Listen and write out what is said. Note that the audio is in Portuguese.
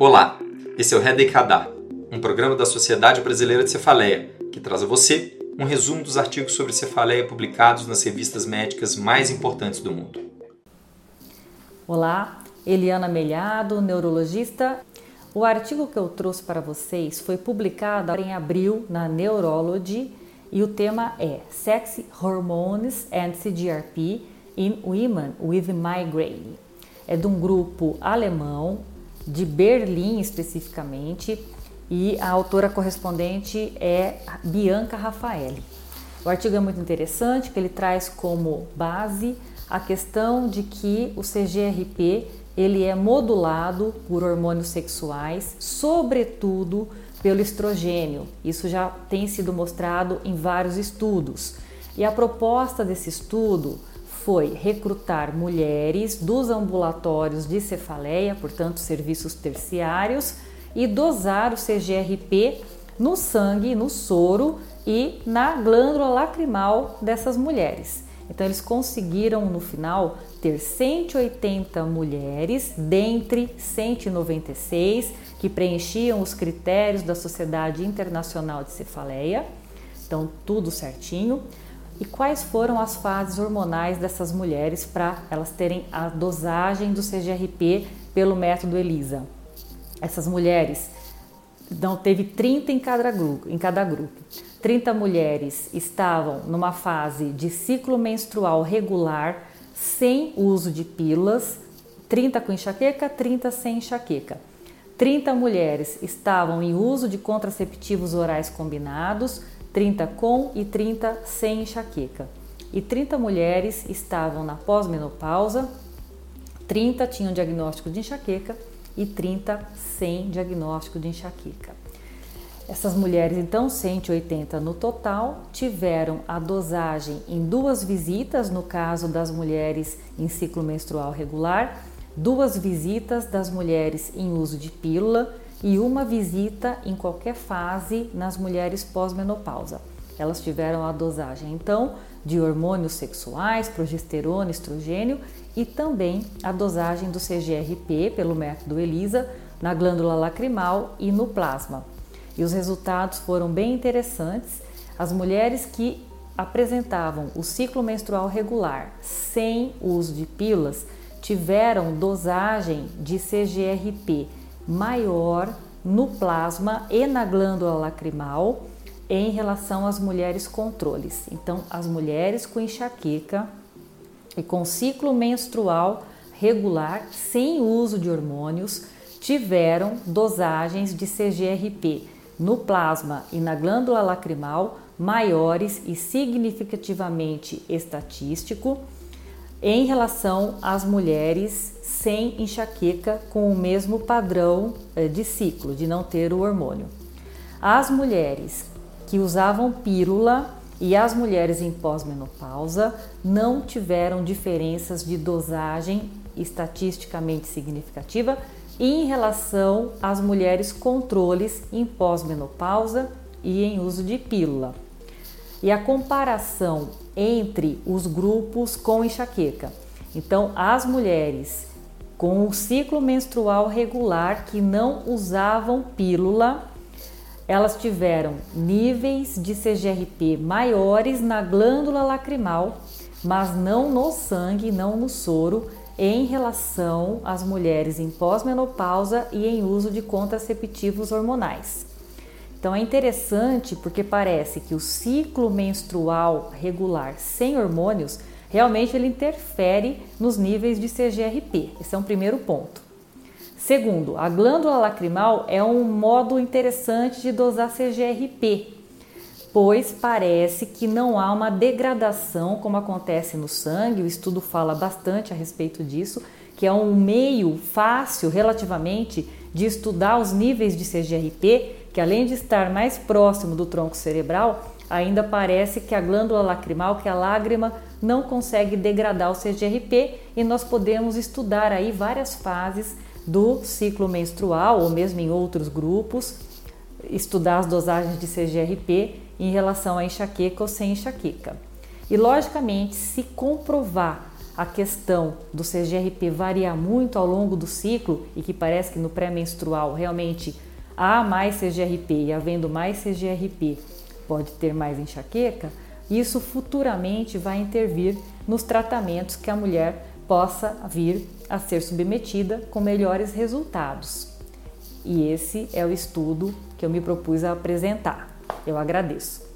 Olá, esse é o Redecadá, um programa da Sociedade Brasileira de Cefaleia, que traz a você um resumo dos artigos sobre cefaleia publicados nas revistas médicas mais importantes do mundo. Olá, Eliana Melhado, neurologista. O artigo que eu trouxe para vocês foi publicado em abril na Neurology e o tema é Sex Hormones and CGRP in Women with Migraine. É de um grupo alemão, de Berlim especificamente, e a autora correspondente é Bianca Raffaelli. O artigo é muito interessante, que ele traz como base a questão de que o CGRP ele é modulado por hormônios sexuais, sobretudo pelo estrogênio. Isso já tem sido mostrado em vários estudos. E a proposta desse estudo foi recrutar mulheres dos ambulatórios de cefaleia, portanto, serviços terciários, e dosar o CGRP no sangue, no soro e na glândula lacrimal dessas mulheres. Então, eles conseguiram no final ter 180 mulheres dentre 196 que preenchiam os critérios da Sociedade Internacional de Cefaleia. Então, tudo certinho. E quais foram as fases hormonais dessas mulheres para elas terem a dosagem do CGRP pelo método ELISA? Essas mulheres não teve 30 em cada grupo, em cada grupo. 30 mulheres estavam numa fase de ciclo menstrual regular, sem uso de pílulas, 30 com enxaqueca, 30 sem enxaqueca. 30 mulheres estavam em uso de contraceptivos orais combinados, 30 com e 30 sem enxaqueca. E 30 mulheres estavam na pós-menopausa, 30 tinham diagnóstico de enxaqueca e 30 sem diagnóstico de enxaqueca. Essas mulheres, então, 180 no total, tiveram a dosagem em duas visitas, no caso das mulheres em ciclo menstrual regular, duas visitas das mulheres em uso de pílula e uma visita em qualquer fase nas mulheres pós-menopausa. Elas tiveram a dosagem, então, de hormônios sexuais, progesterona, estrogênio e também a dosagem do CGRP pelo método ELISA na glândula lacrimal e no plasma. E os resultados foram bem interessantes. As mulheres que apresentavam o ciclo menstrual regular sem uso de pílulas tiveram dosagem de CGRP maior no plasma e na glândula lacrimal em relação às mulheres controles. Então, as mulheres com enxaqueca e com ciclo menstrual regular sem uso de hormônios tiveram dosagens de CGRP no plasma e na glândula lacrimal maiores e significativamente estatístico em relação às mulheres sem enxaqueca com o mesmo padrão eh, de ciclo, de não ter o hormônio. As mulheres que usavam pílula e as mulheres em pós-menopausa não tiveram diferenças de dosagem estatisticamente significativa em relação às mulheres controles em pós-menopausa e em uso de pílula. E a comparação entre os grupos com enxaqueca. Então, as mulheres com o ciclo menstrual regular que não usavam pílula, elas tiveram níveis de CGRP maiores na glândula lacrimal, mas não no sangue, não no soro, em relação às mulheres em pós-menopausa e em uso de contraceptivos hormonais. Então é interessante porque parece que o ciclo menstrual regular sem hormônios realmente ele interfere nos níveis de CGRP. Esse é um primeiro ponto. Segundo, a glândula lacrimal é um modo interessante de dosar CGRP, pois parece que não há uma degradação como acontece no sangue. O estudo fala bastante a respeito disso, que é um meio fácil relativamente de estudar os níveis de CGRP que além de estar mais próximo do tronco cerebral, ainda parece que a glândula lacrimal, que a lágrima, não consegue degradar o CGRP e nós podemos estudar aí várias fases do ciclo menstrual ou mesmo em outros grupos, estudar as dosagens de CGRP em relação a enxaqueca ou sem enxaqueca. E logicamente, se comprovar a questão do CGRP variar muito ao longo do ciclo e que parece que no pré-menstrual realmente há mais CGRP e havendo mais CGRP pode ter mais enxaqueca, isso futuramente vai intervir nos tratamentos que a mulher possa vir a ser submetida com melhores resultados. E esse é o estudo que eu me propus a apresentar. Eu agradeço.